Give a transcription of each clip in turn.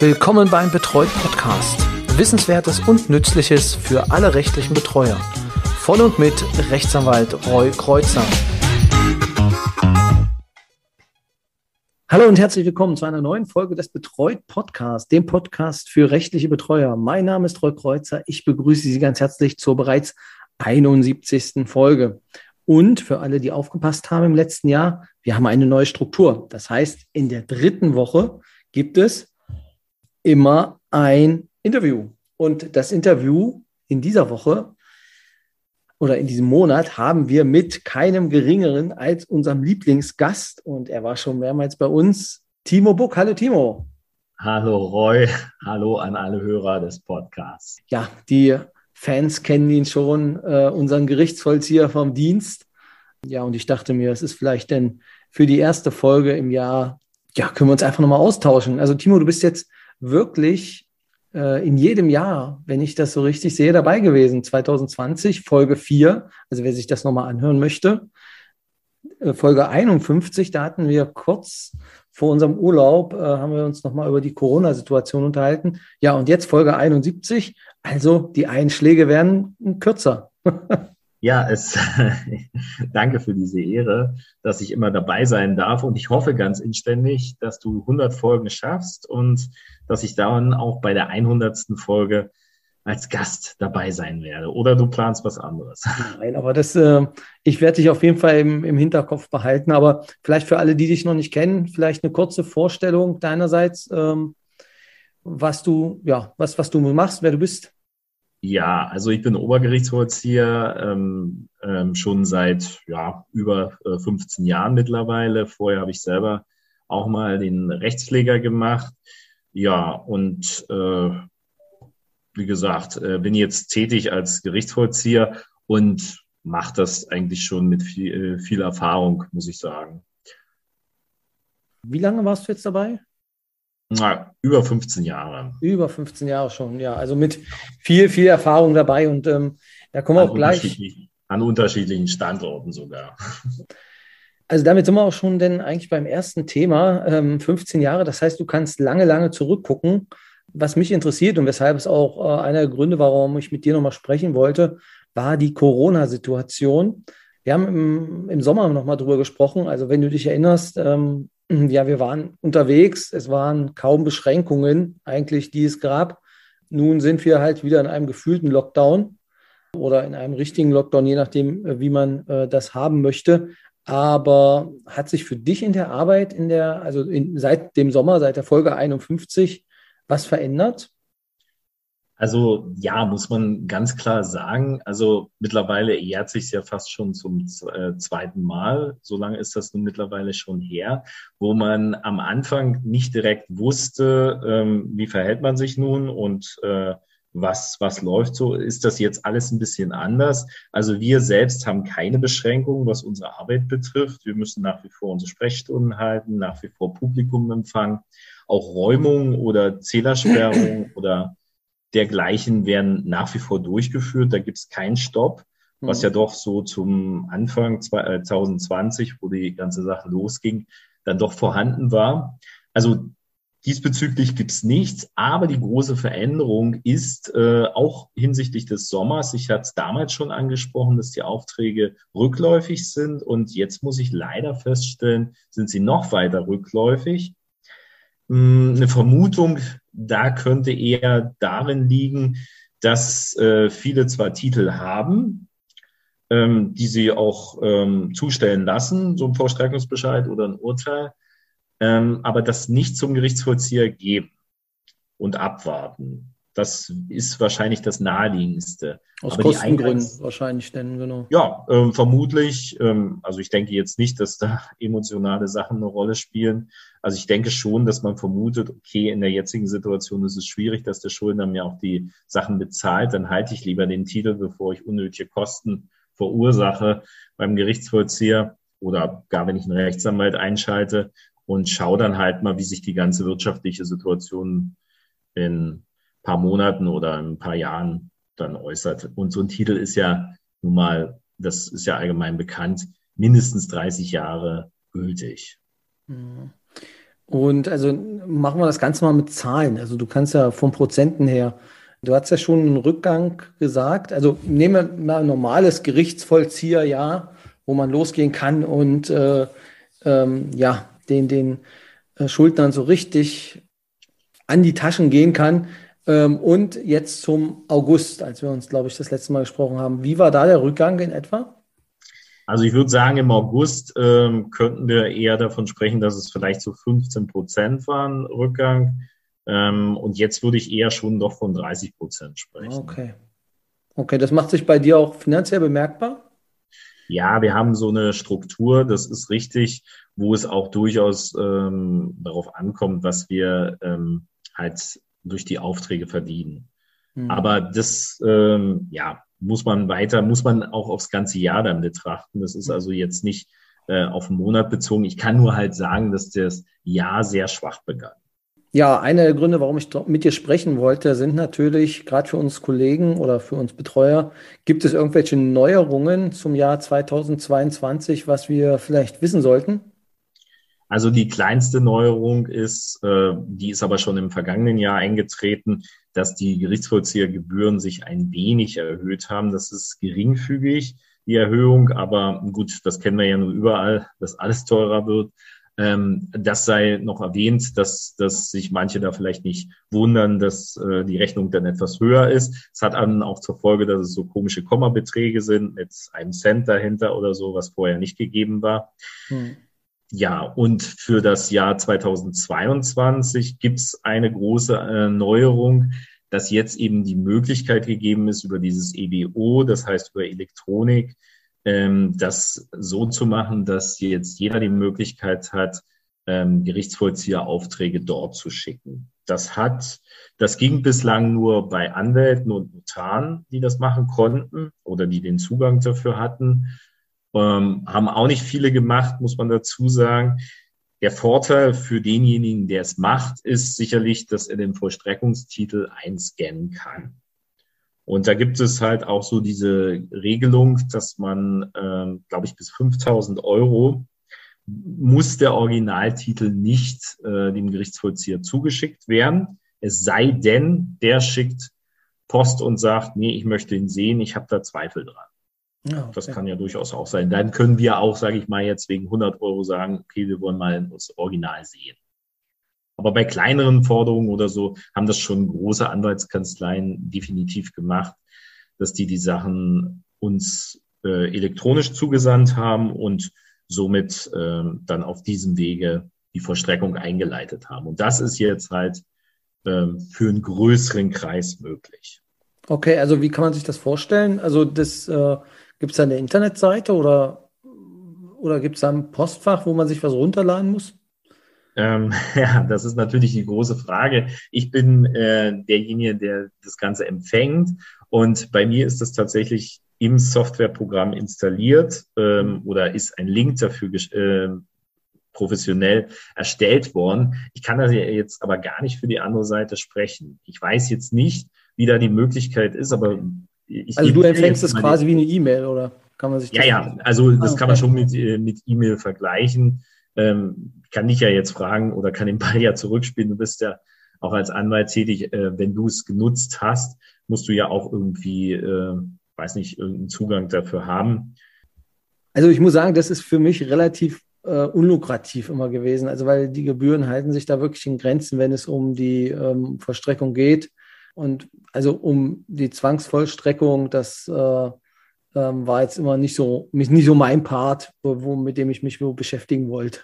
Willkommen beim Betreut Podcast. Wissenswertes und Nützliches für alle rechtlichen Betreuer. Von und mit Rechtsanwalt Roy Kreuzer. Hallo und herzlich willkommen zu einer neuen Folge des Betreut Podcasts, dem Podcast für rechtliche Betreuer. Mein Name ist Roy Kreuzer. Ich begrüße Sie ganz herzlich zur bereits 71. Folge. Und für alle, die aufgepasst haben im letzten Jahr, wir haben eine neue Struktur. Das heißt, in der dritten Woche gibt es immer ein Interview. Und das Interview in dieser Woche oder in diesem Monat haben wir mit keinem geringeren als unserem Lieblingsgast und er war schon mehrmals bei uns, Timo Buck. Hallo Timo. Hallo Roy, hallo an alle Hörer des Podcasts. Ja, die Fans kennen ihn schon, äh, unseren Gerichtsvollzieher vom Dienst. Ja, und ich dachte mir, es ist vielleicht denn für die erste Folge im Jahr, ja, können wir uns einfach nochmal austauschen. Also Timo, du bist jetzt wirklich äh, in jedem Jahr, wenn ich das so richtig sehe, dabei gewesen. 2020, Folge 4, also wer sich das nochmal anhören möchte. Äh, Folge 51, da hatten wir kurz vor unserem Urlaub, äh, haben wir uns nochmal über die Corona-Situation unterhalten. Ja, und jetzt Folge 71, also die Einschläge werden kürzer. Ja, es, danke für diese Ehre, dass ich immer dabei sein darf. Und ich hoffe ganz inständig, dass du 100 Folgen schaffst und dass ich dann auch bei der 100. Folge als Gast dabei sein werde. Oder du planst was anderes. Nein, aber das, äh, ich werde dich auf jeden Fall im, im Hinterkopf behalten. Aber vielleicht für alle, die dich noch nicht kennen, vielleicht eine kurze Vorstellung deinerseits, ähm, was du, ja, was, was du machst, wer du bist. Ja, also ich bin Obergerichtsvollzieher ähm, ähm, schon seit ja, über äh, 15 Jahren mittlerweile. Vorher habe ich selber auch mal den Rechtspfleger gemacht. Ja, und äh, wie gesagt, äh, bin jetzt tätig als Gerichtsvollzieher und mache das eigentlich schon mit viel, äh, viel Erfahrung, muss ich sagen. Wie lange warst du jetzt dabei? Na, über 15 Jahre. Über 15 Jahre schon, ja. Also mit viel, viel Erfahrung dabei und ähm, da kommen wir auch gleich. An unterschiedlichen Standorten sogar. Also damit sind wir auch schon denn eigentlich beim ersten Thema, ähm, 15 Jahre. Das heißt, du kannst lange, lange zurückgucken. Was mich interessiert und weshalb es auch äh, einer der Gründe, warum ich mit dir nochmal sprechen wollte, war die Corona-Situation. Wir haben im, im Sommer nochmal drüber gesprochen. Also wenn du dich erinnerst, ähm, ja, wir waren unterwegs. Es waren kaum Beschränkungen eigentlich, die es gab. Nun sind wir halt wieder in einem gefühlten Lockdown oder in einem richtigen Lockdown, je nachdem, äh, wie man äh, das haben möchte. Aber hat sich für dich in der Arbeit, in der, also in, seit dem Sommer, seit der Folge 51, was verändert? Also ja, muss man ganz klar sagen. Also mittlerweile jährt sich ja fast schon zum äh, zweiten Mal. So lange ist das nun mittlerweile schon her, wo man am Anfang nicht direkt wusste, ähm, wie verhält man sich nun und äh, was, was läuft so, ist das jetzt alles ein bisschen anders. Also wir selbst haben keine Beschränkungen, was unsere Arbeit betrifft. Wir müssen nach wie vor unsere Sprechstunden halten, nach wie vor Publikum empfangen. Auch Räumungen oder Zählersperrungen oder dergleichen werden nach wie vor durchgeführt. Da gibt es keinen Stopp, was mhm. ja doch so zum Anfang 2020, äh, wo die ganze Sache losging, dann doch vorhanden war. Also diesbezüglich gibt es nichts, aber die große Veränderung ist äh, auch hinsichtlich des Sommers, ich hatte es damals schon angesprochen, dass die Aufträge rückläufig sind und jetzt muss ich leider feststellen, sind sie noch weiter rückläufig. Hm, eine Vermutung da könnte eher darin liegen, dass äh, viele zwar Titel haben, ähm, die sie auch ähm, zustellen lassen, so ein Vollstreckungsbescheid oder ein Urteil, ähm, aber das nicht zum Gerichtsvollzieher geben und abwarten. Das ist wahrscheinlich das naheliegendste. Aus Aber Kostengründen wahrscheinlich denn, genau. Ja, ähm, vermutlich. Ähm, also ich denke jetzt nicht, dass da emotionale Sachen eine Rolle spielen. Also ich denke schon, dass man vermutet, okay, in der jetzigen Situation ist es schwierig, dass der Schuldner mir auch die Sachen bezahlt. Dann halte ich lieber den Titel, bevor ich unnötige Kosten verursache beim Gerichtsvollzieher oder gar wenn ich einen Rechtsanwalt einschalte und schaue dann halt mal, wie sich die ganze wirtschaftliche Situation in paar Monaten oder ein paar Jahren dann äußert. Und so ein Titel ist ja nun mal, das ist ja allgemein bekannt, mindestens 30 Jahre gültig. Mhm. Und also machen wir das Ganze mal mit Zahlen. Also du kannst ja vom Prozenten her, du hast ja schon einen Rückgang gesagt. Also nehmen wir mal ein normales Gerichtsvollzieherjahr, wo man losgehen kann und äh, ähm, ja, den, den äh, Schuldnern so richtig an die Taschen gehen kann. Ähm, und jetzt zum August, als wir uns, glaube ich, das letzte Mal gesprochen haben. Wie war da der Rückgang in etwa? Also ich würde sagen, im August ähm, könnten wir eher davon sprechen, dass es vielleicht so 15 Prozent waren Rückgang. Ähm, und jetzt würde ich eher schon doch von 30 Prozent sprechen. Okay. Okay, das macht sich bei dir auch finanziell bemerkbar? Ja, wir haben so eine Struktur, das ist richtig, wo es auch durchaus ähm, darauf ankommt, was wir ähm, halt durch die Aufträge verdienen. Mhm. Aber das, ähm, ja, muss man weiter, muss man auch aufs ganze Jahr dann betrachten. Das ist also jetzt nicht äh, auf einen Monat bezogen. Ich kann nur halt sagen, dass das Jahr sehr schwach begann. Ja, einer der Gründe, warum ich mit dir sprechen wollte, sind natürlich gerade für uns Kollegen oder für uns Betreuer, gibt es irgendwelche Neuerungen zum Jahr 2022, was wir vielleicht wissen sollten? Also die kleinste Neuerung ist, äh, die ist aber schon im vergangenen Jahr eingetreten, dass die Gerichtsvollziehergebühren sich ein wenig erhöht haben. Das ist geringfügig, die Erhöhung, aber gut, das kennen wir ja nur überall, dass alles teurer wird. Ähm, das sei noch erwähnt, dass, dass sich manche da vielleicht nicht wundern, dass äh, die Rechnung dann etwas höher ist. Es hat dann auch zur Folge, dass es so komische Kommabeträge sind mit einem Cent dahinter oder so, was vorher nicht gegeben war. Hm. Ja, und für das Jahr 2022 gibt es eine große äh, Neuerung, dass jetzt eben die Möglichkeit gegeben ist, über dieses EBO, das heißt über Elektronik, ähm, das so zu machen, dass jetzt jeder die Möglichkeit hat, ähm, Gerichtsvollzieheraufträge dort zu schicken. Das hat, das ging bislang nur bei Anwälten und Notaren, die das machen konnten oder die den Zugang dafür hatten. Ähm, haben auch nicht viele gemacht, muss man dazu sagen. Der Vorteil für denjenigen, der es macht, ist sicherlich, dass er den Vollstreckungstitel einscannen kann. Und da gibt es halt auch so diese Regelung, dass man, äh, glaube ich, bis 5000 Euro muss der Originaltitel nicht äh, dem Gerichtsvollzieher zugeschickt werden. Es sei denn, der schickt Post und sagt, nee, ich möchte ihn sehen, ich habe da Zweifel dran. Ja, okay. Das kann ja durchaus auch sein. Dann können wir auch, sage ich mal, jetzt wegen 100 Euro sagen, okay, wir wollen mal das Original sehen. Aber bei kleineren Forderungen oder so haben das schon große Anwaltskanzleien definitiv gemacht, dass die die Sachen uns äh, elektronisch zugesandt haben und somit äh, dann auf diesem Wege die Vollstreckung eingeleitet haben. Und das ist jetzt halt äh, für einen größeren Kreis möglich. Okay, also wie kann man sich das vorstellen? Also das äh, Gibt es da eine Internetseite oder, oder gibt es da ein Postfach, wo man sich was runterladen muss? Ähm, ja, das ist natürlich die große Frage. Ich bin äh, derjenige, der das Ganze empfängt und bei mir ist das tatsächlich im Softwareprogramm installiert ähm, oder ist ein Link dafür äh, professionell erstellt worden. Ich kann da jetzt aber gar nicht für die andere Seite sprechen. Ich weiß jetzt nicht, wie da die Möglichkeit ist, aber ich also du empfängst es quasi wie eine E-Mail, oder kann man sich das Ja, ja, also das ah, okay. kann man schon mit, äh, mit E-Mail vergleichen. Ähm, kann dich ja jetzt fragen oder kann den Ball ja zurückspielen. Du bist ja auch als Anwalt tätig. Äh, wenn du es genutzt hast, musst du ja auch irgendwie, äh, weiß nicht, irgendeinen Zugang dafür haben. Also ich muss sagen, das ist für mich relativ äh, unlukrativ immer gewesen. Also weil die Gebühren halten sich da wirklich in Grenzen, wenn es um die ähm, Verstreckung geht. Und also um die Zwangsvollstreckung, das äh, ähm, war jetzt immer nicht so, nicht so mein Part, wo, wo, mit dem ich mich beschäftigen wollte.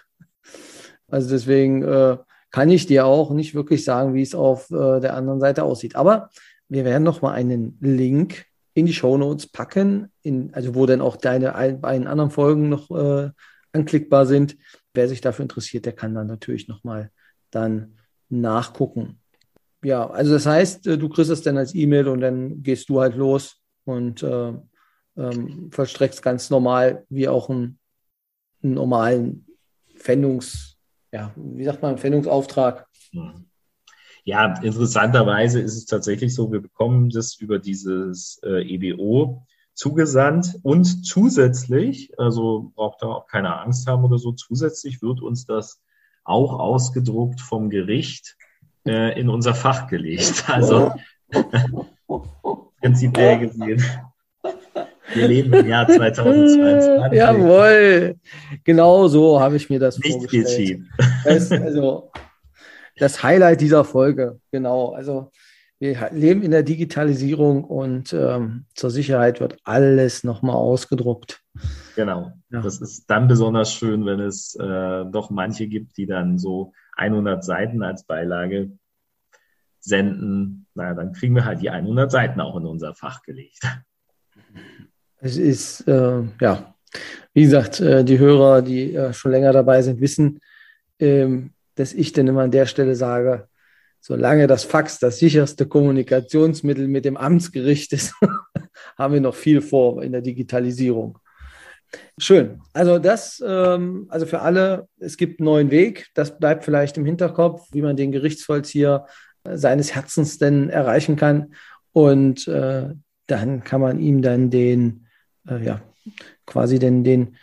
Also deswegen äh, kann ich dir auch nicht wirklich sagen, wie es auf äh, der anderen Seite aussieht. Aber wir werden noch mal einen Link in die Show Notes packen, in, also wo dann auch deine beiden anderen Folgen noch äh, anklickbar sind. Wer sich dafür interessiert, der kann dann natürlich noch mal dann nachgucken ja, also das heißt, äh, du kriegst es dann als E-Mail und dann gehst du halt los und äh, ähm, vollstreckst ganz normal wie auch einen, einen normalen Fendungs, ja, wie sagt man, Fendungsauftrag. Hm. Ja, interessanterweise ist es tatsächlich so, wir bekommen das über dieses äh, EBO zugesandt und zusätzlich, also braucht da auch keine Angst haben oder so, zusätzlich wird uns das auch ausgedruckt vom Gericht äh, in unser Fach gelegt. Also prinzipiell gesehen. Wir leben im Jahr 2022. Jawohl, genau so habe ich mir das Nicht vorgestellt. Das, also das Highlight dieser Folge, genau. Also wir leben in der Digitalisierung und ähm, zur Sicherheit wird alles nochmal ausgedruckt. Genau. Ja. Das ist dann besonders schön, wenn es äh, doch manche gibt, die dann so 100 Seiten als Beilage senden. Naja, dann kriegen wir halt die 100 Seiten auch in unser Fach gelegt. Es ist, äh, ja, wie gesagt, äh, die Hörer, die äh, schon länger dabei sind, wissen, ähm, dass ich dann immer an der Stelle sage, solange das Fax das sicherste Kommunikationsmittel mit dem Amtsgericht ist, haben wir noch viel vor in der Digitalisierung. Schön. Also das, ähm, also für alle, es gibt einen neuen Weg. Das bleibt vielleicht im Hinterkopf, wie man den Gerichtsvollzieher äh, seines Herzens denn erreichen kann. Und äh, dann kann man ihm dann den, äh, ja, quasi den, den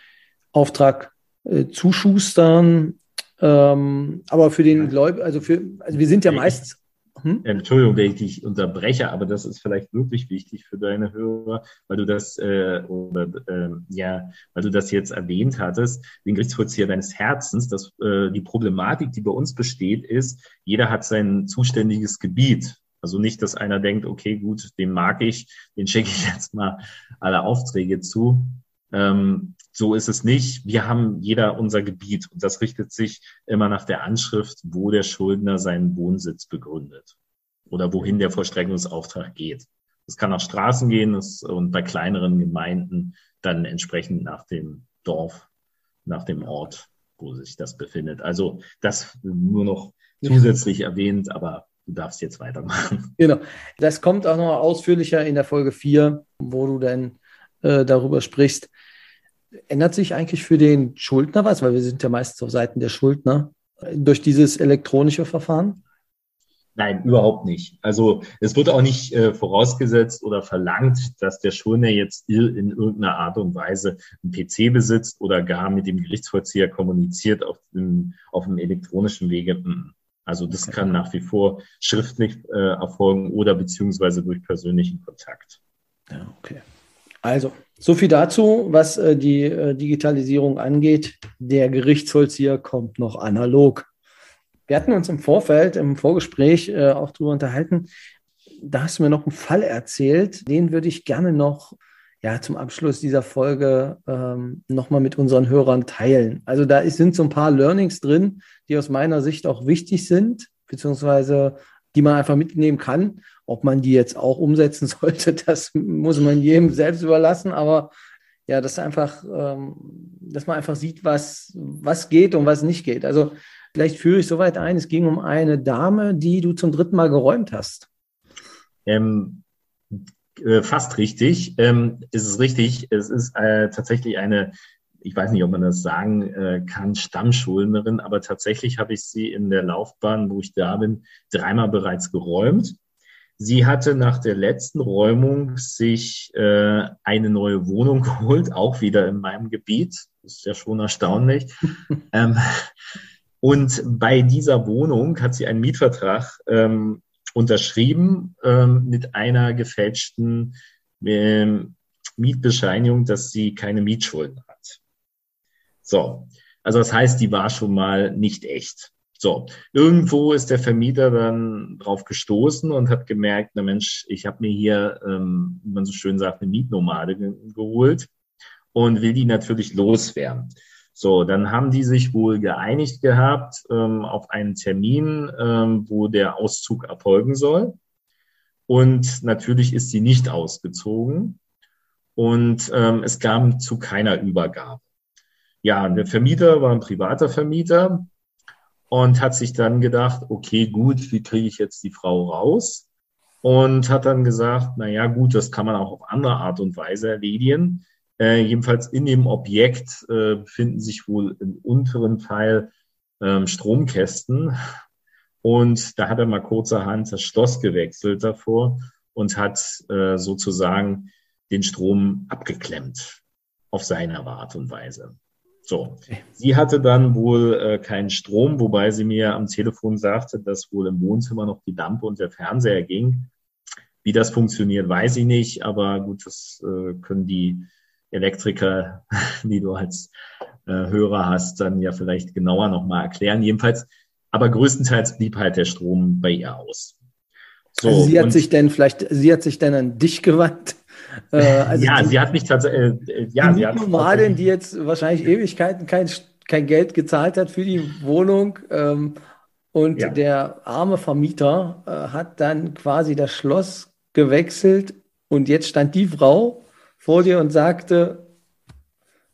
Auftrag äh, zuschustern. Ähm, aber für den Gläubigen, also für, also wir sind ja meistens hm? Entschuldigung, wenn ich dich unterbreche, aber das ist vielleicht wirklich wichtig für deine Hörer, weil du das äh, oder äh, ja, weil du das jetzt erwähnt hattest, den Gerichtsvollzieher deines Herzens. Dass äh, die Problematik, die bei uns besteht, ist, jeder hat sein zuständiges Gebiet. Also nicht, dass einer denkt, okay, gut, den mag ich, den schicke ich jetzt mal alle Aufträge zu. Ähm, so ist es nicht. Wir haben jeder unser Gebiet und das richtet sich immer nach der Anschrift, wo der Schuldner seinen Wohnsitz begründet oder wohin der Vollstreckungsauftrag geht. Es kann nach Straßen gehen und bei kleineren Gemeinden dann entsprechend nach dem Dorf, nach dem Ort, wo sich das befindet. Also das nur noch zusätzlich erwähnt, aber du darfst jetzt weitermachen. Genau. Das kommt auch noch ausführlicher in der Folge 4, wo du dann äh, darüber sprichst. Ändert sich eigentlich für den Schuldner was? Weil wir sind ja meistens auf Seiten der Schuldner durch dieses elektronische Verfahren? Nein, überhaupt nicht. Also es wird auch nicht äh, vorausgesetzt oder verlangt, dass der Schuldner jetzt in irgendeiner Art und Weise einen PC besitzt oder gar mit dem Gerichtsvollzieher kommuniziert auf dem, auf dem elektronischen Wege. Also das okay. kann nach wie vor schriftlich äh, erfolgen oder beziehungsweise durch persönlichen Kontakt. Ja, okay. Also, so viel dazu, was äh, die äh, Digitalisierung angeht. Der Gerichtsvollzieher kommt noch analog. Wir hatten uns im Vorfeld, im Vorgespräch äh, auch darüber unterhalten. Da hast du mir noch einen Fall erzählt, den würde ich gerne noch ja, zum Abschluss dieser Folge ähm, nochmal mit unseren Hörern teilen. Also da ist, sind so ein paar Learnings drin, die aus meiner Sicht auch wichtig sind, beziehungsweise die man einfach mitnehmen kann. Ob man die jetzt auch umsetzen sollte, das muss man jedem selbst überlassen. Aber ja, das einfach, ähm, dass man einfach sieht, was, was geht und was nicht geht. Also vielleicht führe ich soweit ein, es ging um eine Dame, die du zum dritten Mal geräumt hast. Ähm, äh, fast richtig. Ähm, ist es richtig? Es ist äh, tatsächlich eine ich weiß nicht, ob man das sagen äh, kann, Stammschuldnerin, aber tatsächlich habe ich sie in der Laufbahn, wo ich da bin, dreimal bereits geräumt. Sie hatte nach der letzten Räumung sich äh, eine neue Wohnung geholt, auch wieder in meinem Gebiet. Das ist ja schon erstaunlich. ähm, und bei dieser Wohnung hat sie einen Mietvertrag ähm, unterschrieben ähm, mit einer gefälschten Mietbescheinigung, dass sie keine Mietschulden hat. So, also das heißt, die war schon mal nicht echt. So, irgendwo ist der Vermieter dann drauf gestoßen und hat gemerkt, na Mensch, ich habe mir hier, ähm, wie man so schön sagt, eine Mietnomade ge geholt und will die natürlich loswerden. So, dann haben die sich wohl geeinigt gehabt ähm, auf einen Termin, ähm, wo der Auszug erfolgen soll. Und natürlich ist sie nicht ausgezogen und ähm, es kam zu keiner Übergabe ja, der Vermieter war ein privater Vermieter und hat sich dann gedacht, okay, gut, wie kriege ich jetzt die Frau raus? Und hat dann gesagt, na ja, gut, das kann man auch auf andere Art und Weise erledigen. Äh, jedenfalls in dem Objekt äh, befinden sich wohl im unteren Teil ähm, Stromkästen. Und da hat er mal kurzerhand das Schloss gewechselt davor und hat äh, sozusagen den Strom abgeklemmt auf seine Art und Weise. So, sie hatte dann wohl äh, keinen Strom, wobei sie mir am Telefon sagte, dass wohl im Wohnzimmer noch die Lampe und der Fernseher ging. Wie das funktioniert, weiß ich nicht, aber gut, das äh, können die Elektriker, die du als äh, Hörer hast, dann ja vielleicht genauer nochmal erklären. Jedenfalls, aber größtenteils blieb halt der Strom bei ihr aus. So, also sie hat sich denn vielleicht, sie hat sich denn an dich gewandt? Äh, also ja, die, sie hat mich tatsächlich, äh, ja, die sie hat Nomadin, die jetzt wahrscheinlich Ewigkeiten kein, kein Geld gezahlt hat für die Wohnung ähm, und ja. der arme Vermieter äh, hat dann quasi das Schloss gewechselt und jetzt stand die Frau vor dir und sagte,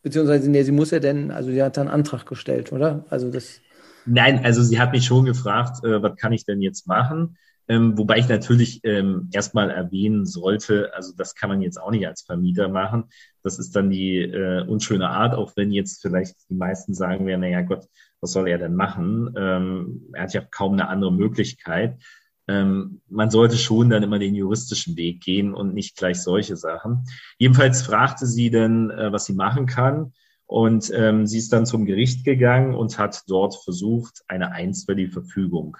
beziehungsweise, nee, sie muss ja denn, also sie hat dann einen Antrag gestellt, oder? Also das. Nein, also sie hat mich schon gefragt, äh, was kann ich denn jetzt machen? Ähm, wobei ich natürlich ähm, erstmal erwähnen sollte, also das kann man jetzt auch nicht als Vermieter machen. Das ist dann die äh, unschöne Art, auch wenn jetzt vielleicht die meisten sagen werden, naja Gott, was soll er denn machen? Ähm, er hat ja kaum eine andere Möglichkeit. Ähm, man sollte schon dann immer den juristischen Weg gehen und nicht gleich solche Sachen. Jedenfalls fragte sie dann, äh, was sie machen kann. Und ähm, sie ist dann zum Gericht gegangen und hat dort versucht, eine einstweilige Verfügung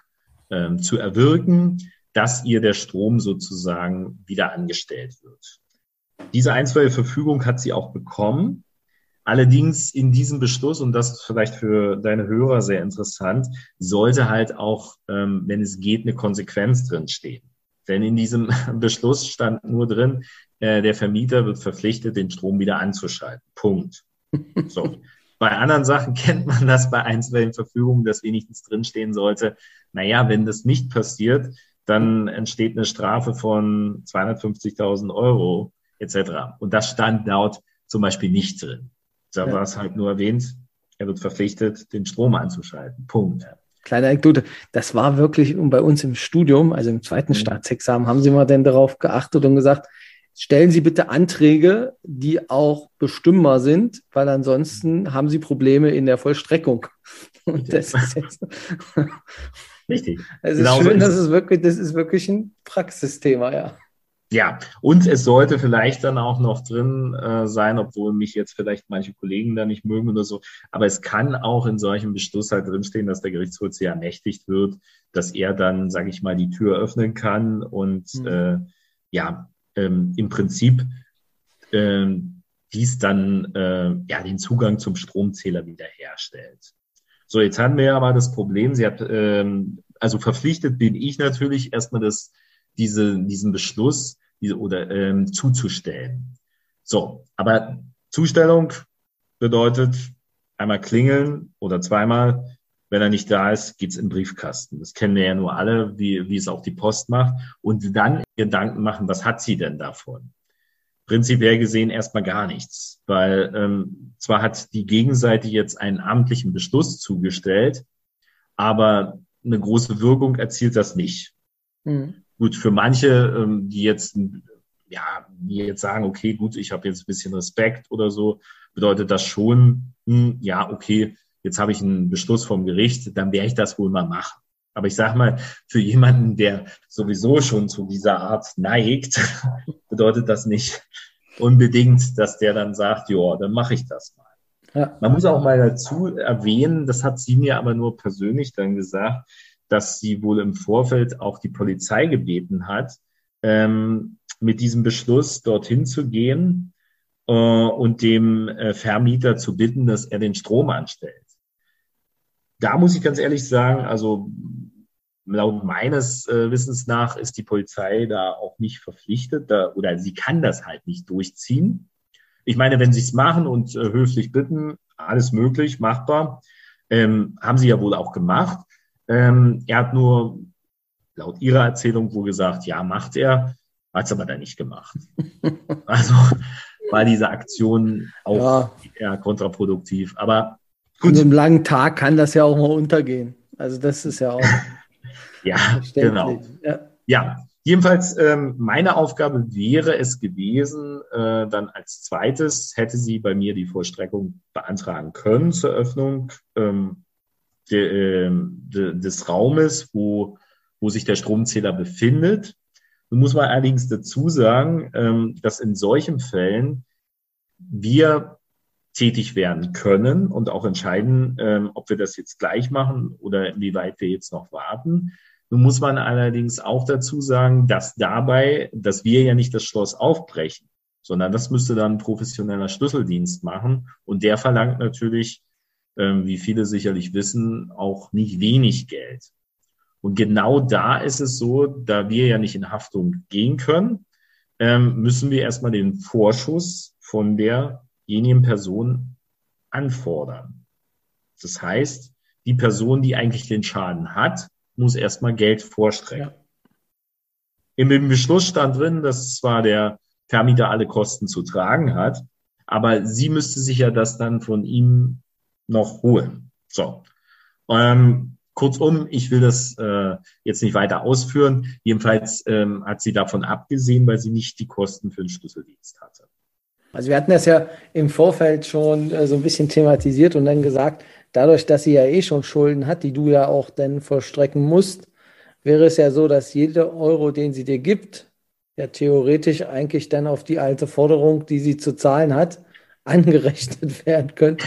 ähm, zu erwirken, dass ihr der Strom sozusagen wieder angestellt wird. Diese einstweilige Verfügung hat sie auch bekommen. Allerdings in diesem Beschluss, und das ist vielleicht für deine Hörer sehr interessant, sollte halt auch, ähm, wenn es geht, eine Konsequenz drinstehen. Denn in diesem Beschluss stand nur drin, äh, der Vermieter wird verpflichtet, den Strom wieder anzuschalten. Punkt. So. Bei anderen Sachen kennt man das bei einzelnen Verfügungen, dass wenigstens drinstehen sollte, naja, wenn das nicht passiert, dann entsteht eine Strafe von 250.000 Euro etc. Und das stand dort zum Beispiel nicht drin. Da ja. war es halt nur erwähnt, er wird verpflichtet, den Strom anzuschalten. Punkt. Kleine Anekdote, das war wirklich bei uns im Studium, also im zweiten mhm. Staatsexamen, haben Sie mal denn darauf geachtet und gesagt, stellen Sie bitte Anträge, die auch bestimmbar sind, weil ansonsten haben Sie Probleme in der Vollstreckung. Und das ist jetzt. Richtig. Es ist genau schön, so ist das ist wirklich, das ist wirklich ein Praxisthema, ja. Ja, und es sollte vielleicht dann auch noch drin äh, sein, obwohl mich jetzt vielleicht manche Kollegen da nicht mögen oder so, aber es kann auch in solchem Beschluss halt drinstehen, dass der Gerichtsvollzieher ermächtigt wird, dass er dann, sage ich mal, die Tür öffnen kann und mhm. äh, ja, ähm, im Prinzip ähm, dies dann äh, ja den Zugang zum Stromzähler wiederherstellt. So, jetzt haben wir aber das Problem, sie hat, ähm, also verpflichtet bin ich natürlich erstmal das, diese, diesen Beschluss diese, oder ähm, zuzustellen. So, aber Zustellung bedeutet einmal klingeln oder zweimal. Wenn er nicht da ist, geht's in den Briefkasten. Das kennen wir ja nur alle, wie, wie es auch die Post macht. Und dann Gedanken machen, was hat sie denn davon? Prinzipiell gesehen erstmal gar nichts, weil ähm, zwar hat die Gegenseite jetzt einen amtlichen Beschluss zugestellt, aber eine große Wirkung erzielt das nicht. Mhm. Gut, für manche, ähm, die jetzt, ja, die jetzt sagen, okay, gut, ich habe jetzt ein bisschen Respekt oder so, bedeutet das schon, hm, ja, okay, jetzt habe ich einen Beschluss vom Gericht, dann werde ich das wohl mal machen. Aber ich sage mal, für jemanden, der sowieso schon zu dieser Art neigt, bedeutet das nicht unbedingt, dass der dann sagt, ja, dann mache ich das mal. Ja. Man muss auch mal dazu erwähnen, das hat sie mir aber nur persönlich dann gesagt, dass sie wohl im Vorfeld auch die Polizei gebeten hat, ähm, mit diesem Beschluss dorthin zu gehen äh, und dem äh, Vermieter zu bitten, dass er den Strom anstellt. Da muss ich ganz ehrlich sagen, also laut meines äh, Wissens nach ist die Polizei da auch nicht verpflichtet da, oder sie kann das halt nicht durchziehen. Ich meine, wenn sie es machen und äh, höflich bitten, alles möglich, machbar, ähm, haben sie ja wohl auch gemacht. Ähm, er hat nur laut ihrer Erzählung wohl gesagt, ja, macht er, hat es aber dann nicht gemacht. also war diese Aktion auch ja. eher kontraproduktiv. Aber gut. An so einem langen Tag kann das ja auch mal untergehen. Also das ist ja auch. ja, genau. Ja. ja. Jedenfalls, ähm, meine Aufgabe wäre es gewesen, äh, dann als zweites hätte sie bei mir die Vollstreckung beantragen können zur Öffnung. Ähm, de, ähm, de, des Raumes, wo, wo sich der Stromzähler befindet. Nun muss man allerdings dazu sagen, ähm, dass in solchen Fällen wir tätig werden können und auch entscheiden, ähm, ob wir das jetzt gleich machen oder inwieweit wir jetzt noch warten. Nun muss man allerdings auch dazu sagen, dass dabei, dass wir ja nicht das Schloss aufbrechen, sondern das müsste dann ein professioneller Schlüsseldienst machen und der verlangt natürlich, ähm, wie viele sicherlich wissen, auch nicht wenig Geld. Und genau da ist es so, da wir ja nicht in Haftung gehen können, ähm, müssen wir erstmal den Vorschuss von derjenigen Person anfordern. Das heißt, die Person, die eigentlich den Schaden hat, muss erstmal Geld vorstrecken. Ja. Im Beschluss stand drin, dass zwar der Vermieter alle Kosten zu tragen hat, aber sie müsste sich ja das dann von ihm noch holen. So. Ähm, Kurzum, ich will das äh, jetzt nicht weiter ausführen. Jedenfalls ähm, hat sie davon abgesehen, weil sie nicht die Kosten für den Schlüsseldienst hatte. Also wir hatten das ja im Vorfeld schon äh, so ein bisschen thematisiert und dann gesagt, dadurch, dass sie ja eh schon Schulden hat, die du ja auch dann vollstrecken musst, wäre es ja so, dass jeder Euro, den sie dir gibt, ja theoretisch eigentlich dann auf die alte Forderung, die sie zu zahlen hat, angerechnet werden könnte.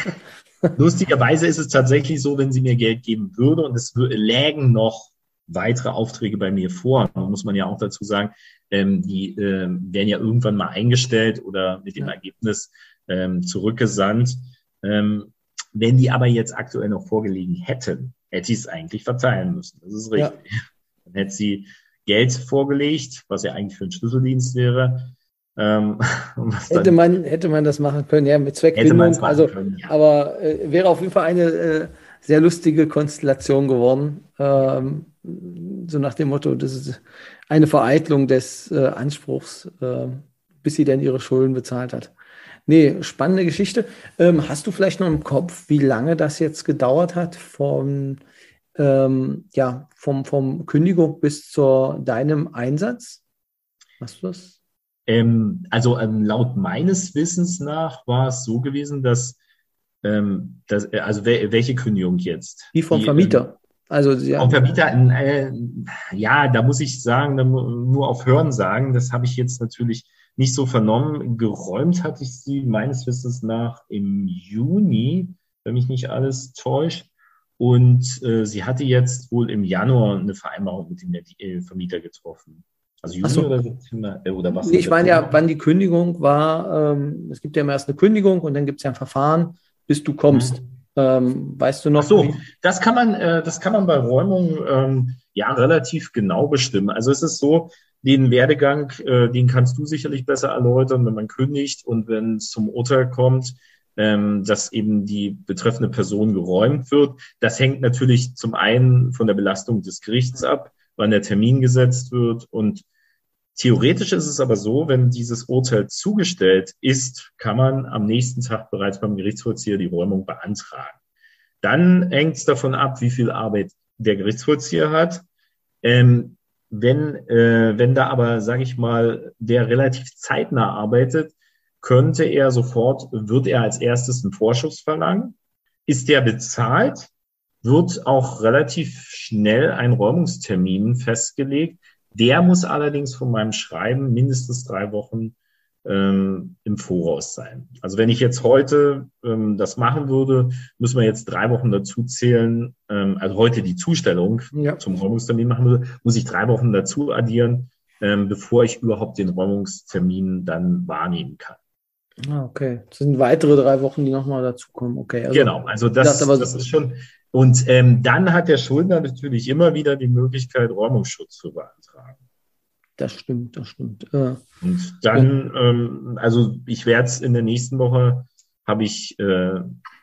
Lustigerweise ist es tatsächlich so, wenn sie mir Geld geben würde und es lägen noch weitere Aufträge bei mir vor, muss man ja auch dazu sagen, ähm, die äh, werden ja irgendwann mal eingestellt oder mit dem. Ergebnis ähm, zurückgesandt. Ähm, wenn die aber jetzt aktuell noch vorgelegen hätten, hätte ich es eigentlich verteilen müssen. Das ist richtig. Ja. Dann hätte sie Geld vorgelegt, was ja eigentlich für einen Schlüsseldienst wäre. Ähm, hätte, man, hätte man das machen können, ja, mit Zweckbindung. Also, können, ja. Aber äh, wäre auf jeden Fall eine äh, sehr lustige Konstellation geworden. Ähm, so nach dem Motto, das ist eine Vereitlung des äh, Anspruchs, äh, bis sie denn ihre Schulden bezahlt hat. Nee, spannende Geschichte. Ähm, hast du vielleicht noch im Kopf, wie lange das jetzt gedauert hat vom, ähm, ja, vom, vom Kündigung bis zu deinem Einsatz? Hast du das? Ähm, also ähm, laut meines Wissens nach war es so gewesen, dass, ähm, dass äh, also wel welche Kündigung jetzt? Die vom Die, Vermieter. Also ja. Vom Vermieter, äh, ja, da muss ich sagen, nur auf Hören sagen, das habe ich jetzt natürlich nicht so vernommen. Geräumt hatte ich sie meines Wissens nach im Juni, wenn mich nicht alles täuscht. Und äh, sie hatte jetzt wohl im Januar eine Vereinbarung mit dem äh, Vermieter getroffen. Also Juni so. oder September? Äh, oder was? Ich meine ja, wann die Kündigung war. Ähm, es gibt ja immer erst eine Kündigung und dann gibt es ja ein Verfahren, bis du kommst. Mhm. Ähm, weißt du noch? Ach so, das kann man, äh, das kann man bei Räumung ähm, ja relativ genau bestimmen. Also es ist so, den Werdegang, äh, den kannst du sicherlich besser erläutern, wenn man kündigt und wenn es zum Urteil kommt, ähm, dass eben die betreffende Person geräumt wird. Das hängt natürlich zum einen von der Belastung des Gerichts ab wann der Termin gesetzt wird. Und theoretisch ist es aber so, wenn dieses Urteil zugestellt ist, kann man am nächsten Tag bereits beim Gerichtsvollzieher die Räumung beantragen. Dann hängt es davon ab, wie viel Arbeit der Gerichtsvollzieher hat. Ähm, wenn, äh, wenn da aber, sage ich mal, der relativ zeitnah arbeitet, könnte er sofort, wird er als erstes einen Vorschuss verlangen. Ist der bezahlt, wird auch relativ schnell ein Räumungstermin festgelegt. Der muss allerdings von meinem Schreiben mindestens drei Wochen ähm, im Voraus sein. Also wenn ich jetzt heute ähm, das machen würde, müssen wir jetzt drei Wochen dazu zählen. Ähm, also heute die Zustellung ja. zum Räumungstermin machen würde, muss ich drei Wochen dazu addieren, ähm, bevor ich überhaupt den Räumungstermin dann wahrnehmen kann. Ah, okay. Das sind weitere drei Wochen, die nochmal dazukommen. Okay. Also, genau, also das, das, das ist schon, und ähm, dann hat der Schuldner natürlich immer wieder die Möglichkeit, Räumungsschutz zu beantragen. Das stimmt, das stimmt. Äh, und dann, ja. ähm, also ich werde es in der nächsten Woche, habe ich, äh,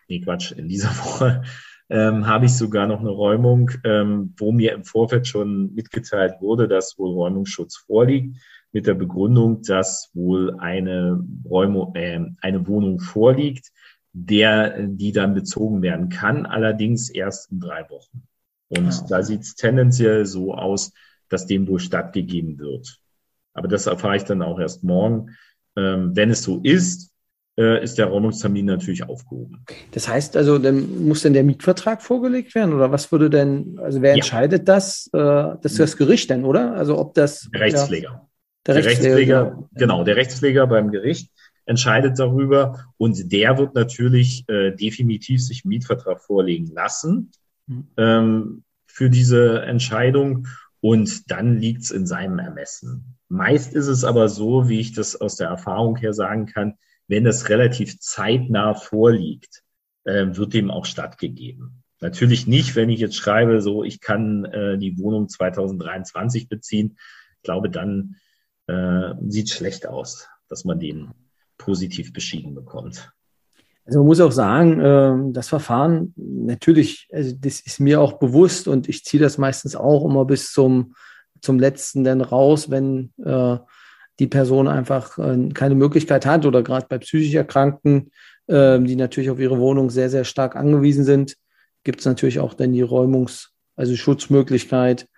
nee Quatsch, in dieser Woche ähm, habe ich sogar noch eine Räumung, ähm, wo mir im Vorfeld schon mitgeteilt wurde, dass wohl Räumungsschutz vorliegt, mit der Begründung, dass wohl eine, Räumung, äh, eine Wohnung vorliegt, der, die dann bezogen werden kann, allerdings erst in drei Wochen. Und ja. da sieht es tendenziell so aus, dass dem wohl stattgegeben wird. Aber das erfahre ich dann auch erst morgen. Ähm, wenn es so ist, äh, ist der Räumungstermin natürlich aufgehoben. Das heißt also, dann muss denn der Mietvertrag vorgelegt werden oder was würde denn, also wer ja. entscheidet das? Äh, das ist das Gericht denn, oder? Also ob das. Der Rechtspfleger. Ja, der, Rechtspfleger, der Rechtspfleger, genau, der Rechtspfleger beim Gericht entscheidet darüber und der wird natürlich äh, definitiv sich einen Mietvertrag vorlegen lassen mhm. ähm, für diese Entscheidung und dann liegt es in seinem Ermessen. Meist ist es aber so, wie ich das aus der Erfahrung her sagen kann, wenn das relativ zeitnah vorliegt, äh, wird dem auch stattgegeben. Natürlich nicht, wenn ich jetzt schreibe, so ich kann äh, die Wohnung 2023 beziehen. Ich glaube, dann äh, sieht schlecht aus, dass man den positiv beschieden bekommt. Also man muss auch sagen, äh, das Verfahren, natürlich, also das ist mir auch bewusst und ich ziehe das meistens auch immer bis zum, zum letzten dann raus, wenn äh, die Person einfach äh, keine Möglichkeit hat oder gerade bei psychisch Erkrankten, äh, die natürlich auf ihre Wohnung sehr, sehr stark angewiesen sind, gibt es natürlich auch dann die Räumungs-, also Schutzmöglichkeit,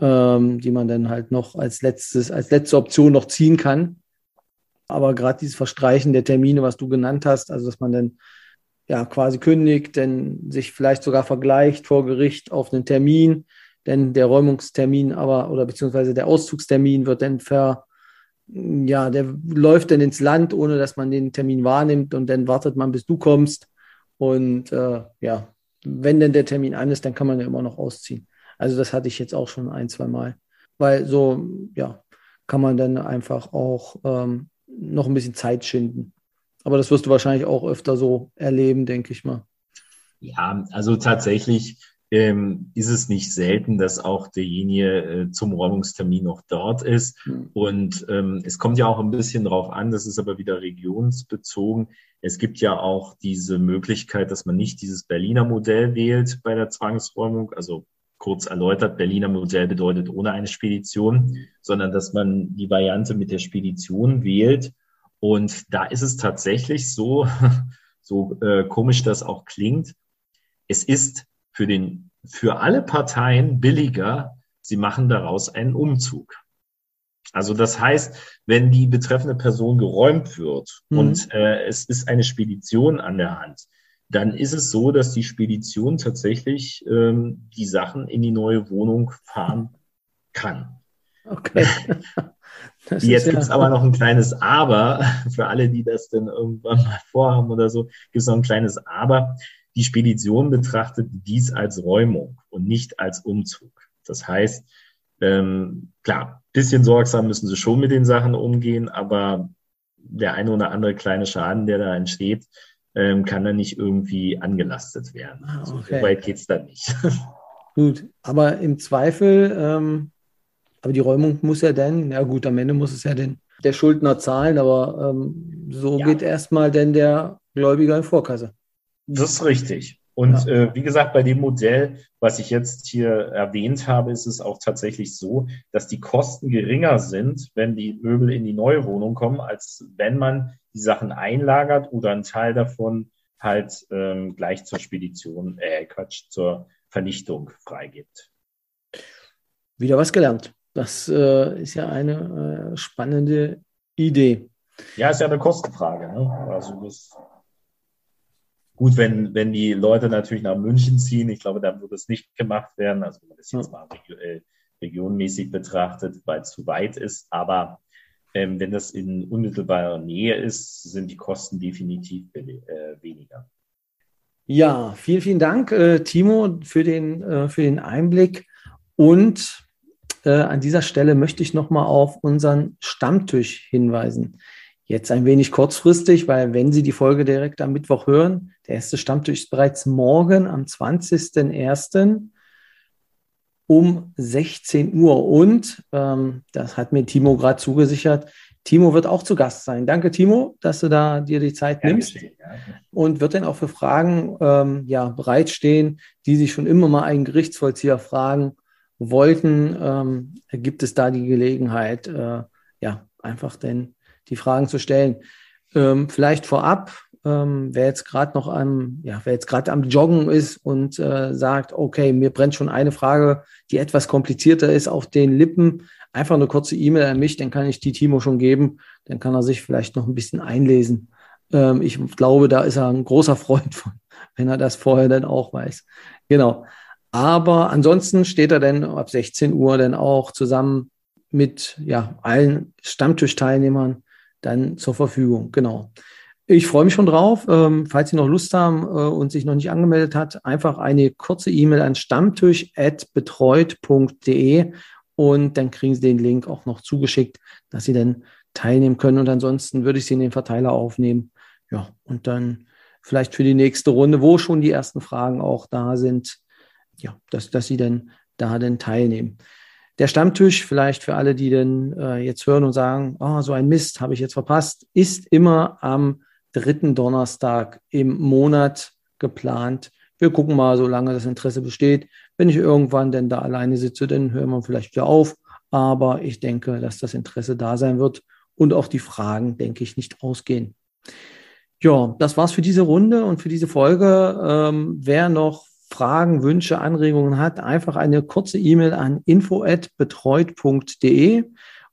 ähm, die man dann halt noch als letztes, als letzte Option noch ziehen kann. Aber gerade dieses Verstreichen der Termine, was du genannt hast, also dass man dann ja quasi kündigt, dann sich vielleicht sogar vergleicht vor Gericht auf einen Termin, denn der Räumungstermin aber oder beziehungsweise der Auszugstermin wird dann ver, ja, der läuft dann ins Land, ohne dass man den Termin wahrnimmt und dann wartet man, bis du kommst. Und äh, ja, wenn denn der Termin an ist, dann kann man ja immer noch ausziehen. Also das hatte ich jetzt auch schon ein, zwei Mal. Weil so, ja, kann man dann einfach auch ähm, noch ein bisschen Zeit schinden. Aber das wirst du wahrscheinlich auch öfter so erleben, denke ich mal. Ja, also tatsächlich ähm, ist es nicht selten, dass auch derjenige äh, zum Räumungstermin noch dort ist. Mhm. Und ähm, es kommt ja auch ein bisschen darauf an, das ist aber wieder regionsbezogen. Es gibt ja auch diese Möglichkeit, dass man nicht dieses Berliner Modell wählt bei der Zwangsräumung, also kurz erläutert, Berliner Modell bedeutet ohne eine Spedition, sondern dass man die Variante mit der Spedition wählt. Und da ist es tatsächlich so, so äh, komisch das auch klingt, es ist für, den, für alle Parteien billiger, sie machen daraus einen Umzug. Also das heißt, wenn die betreffende Person geräumt wird mhm. und äh, es ist eine Spedition an der Hand, dann ist es so, dass die Spedition tatsächlich ähm, die Sachen in die neue Wohnung fahren kann. Okay. Jetzt ja. gibt es aber noch ein kleines Aber für alle, die das dann irgendwann mal vorhaben oder so, gibt es noch ein kleines Aber. Die Spedition betrachtet dies als Räumung und nicht als Umzug. Das heißt, ähm, klar, bisschen sorgsam müssen sie schon mit den Sachen umgehen, aber der eine oder andere kleine Schaden, der da entsteht, ähm, kann dann nicht irgendwie angelastet werden. Ah, okay. So weit geht es dann nicht. Gut, aber im Zweifel, ähm, aber die Räumung muss ja dann, ja gut, am Ende muss es ja denn der Schuldner zahlen, aber ähm, so ja. geht erstmal denn der Gläubiger in Vorkasse. Das ist richtig. Und ja. äh, wie gesagt, bei dem Modell, was ich jetzt hier erwähnt habe, ist es auch tatsächlich so, dass die Kosten geringer sind, wenn die Möbel in die neue Wohnung kommen, als wenn man die Sachen einlagert oder einen Teil davon halt ähm, gleich zur Spedition, äh, Quatsch, zur Vernichtung freigibt. Wieder was gelernt. Das äh, ist ja eine äh, spannende Idee. Ja, ist ja eine Kostenfrage. Ne? Also das Gut, wenn, wenn die Leute natürlich nach München ziehen, ich glaube, dann wird es nicht gemacht werden. Also wenn man das jetzt mal regionmäßig betrachtet, weil es zu weit ist. Aber ähm, wenn das in unmittelbarer Nähe ist, sind die Kosten definitiv äh, weniger. Ja, vielen, vielen Dank, äh, Timo, für den, äh, für den Einblick. Und äh, an dieser Stelle möchte ich nochmal auf unseren Stammtisch hinweisen. Jetzt ein wenig kurzfristig, weil wenn Sie die Folge direkt am Mittwoch hören, der erste Stammtisch ist bereits morgen am 20.01. um 16 Uhr. Und ähm, das hat mir Timo gerade zugesichert. Timo wird auch zu Gast sein. Danke, Timo, dass du da dir die Zeit ja, nimmst ja. und wird dann auch für Fragen ähm, ja, bereitstehen, die sich schon immer mal einen Gerichtsvollzieher fragen wollten. Ähm, gibt es da die Gelegenheit, äh, ja, einfach denn die Fragen zu stellen. Ähm, vielleicht vorab, ähm, wer jetzt gerade noch am, ja, wer jetzt gerade am Joggen ist und äh, sagt, okay, mir brennt schon eine Frage, die etwas komplizierter ist, auf den Lippen, einfach eine kurze E-Mail an mich, dann kann ich die Timo schon geben, dann kann er sich vielleicht noch ein bisschen einlesen. Ähm, ich glaube, da ist er ein großer Freund von, wenn er das vorher dann auch weiß. Genau. Aber ansonsten steht er dann ab 16 Uhr dann auch zusammen mit ja, allen Stammtischteilnehmern dann zur Verfügung. Genau. Ich freue mich schon drauf. Ähm, falls Sie noch Lust haben äh, und sich noch nicht angemeldet hat, einfach eine kurze E-Mail an stammtisch.betreut.de und dann kriegen Sie den Link auch noch zugeschickt, dass Sie dann teilnehmen können. Und ansonsten würde ich Sie in den Verteiler aufnehmen. Ja, und dann vielleicht für die nächste Runde, wo schon die ersten Fragen auch da sind, ja, dass, dass Sie dann da dann teilnehmen. Der Stammtisch, vielleicht für alle, die denn äh, jetzt hören und sagen, oh, so ein Mist habe ich jetzt verpasst, ist immer am dritten Donnerstag im Monat geplant. Wir gucken mal, solange das Interesse besteht. Wenn ich irgendwann denn da alleine sitze, dann hören wir vielleicht wieder auf. Aber ich denke, dass das Interesse da sein wird und auch die Fragen, denke ich, nicht ausgehen. Ja, das war's für diese Runde und für diese Folge. Ähm, wer noch Fragen, Wünsche, Anregungen hat, einfach eine kurze E-Mail an info@betreut.de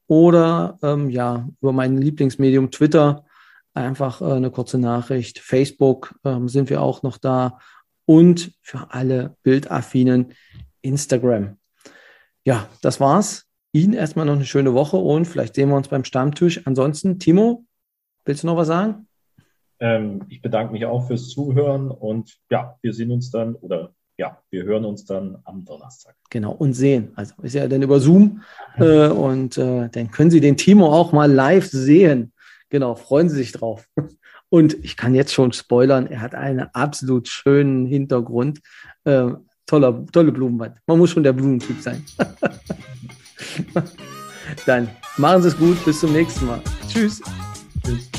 oder ähm, ja über mein Lieblingsmedium Twitter einfach äh, eine kurze Nachricht. Facebook ähm, sind wir auch noch da und für alle Bildaffinen Instagram. Ja, das war's. Ihnen erstmal noch eine schöne Woche und vielleicht sehen wir uns beim Stammtisch. Ansonsten, Timo, willst du noch was sagen? Ähm, ich bedanke mich auch fürs Zuhören und ja, wir sehen uns dann oder ja, wir hören uns dann am Donnerstag. Genau, und sehen. Also ist ja dann über Zoom äh, und äh, dann können Sie den Timo auch mal live sehen. Genau, freuen Sie sich drauf. Und ich kann jetzt schon spoilern, er hat einen absolut schönen Hintergrund. Äh, toller, tolle Blumenwand. Man muss schon der Blumentyp sein. Dann machen Sie es gut, bis zum nächsten Mal. Tschüss. Tschüss.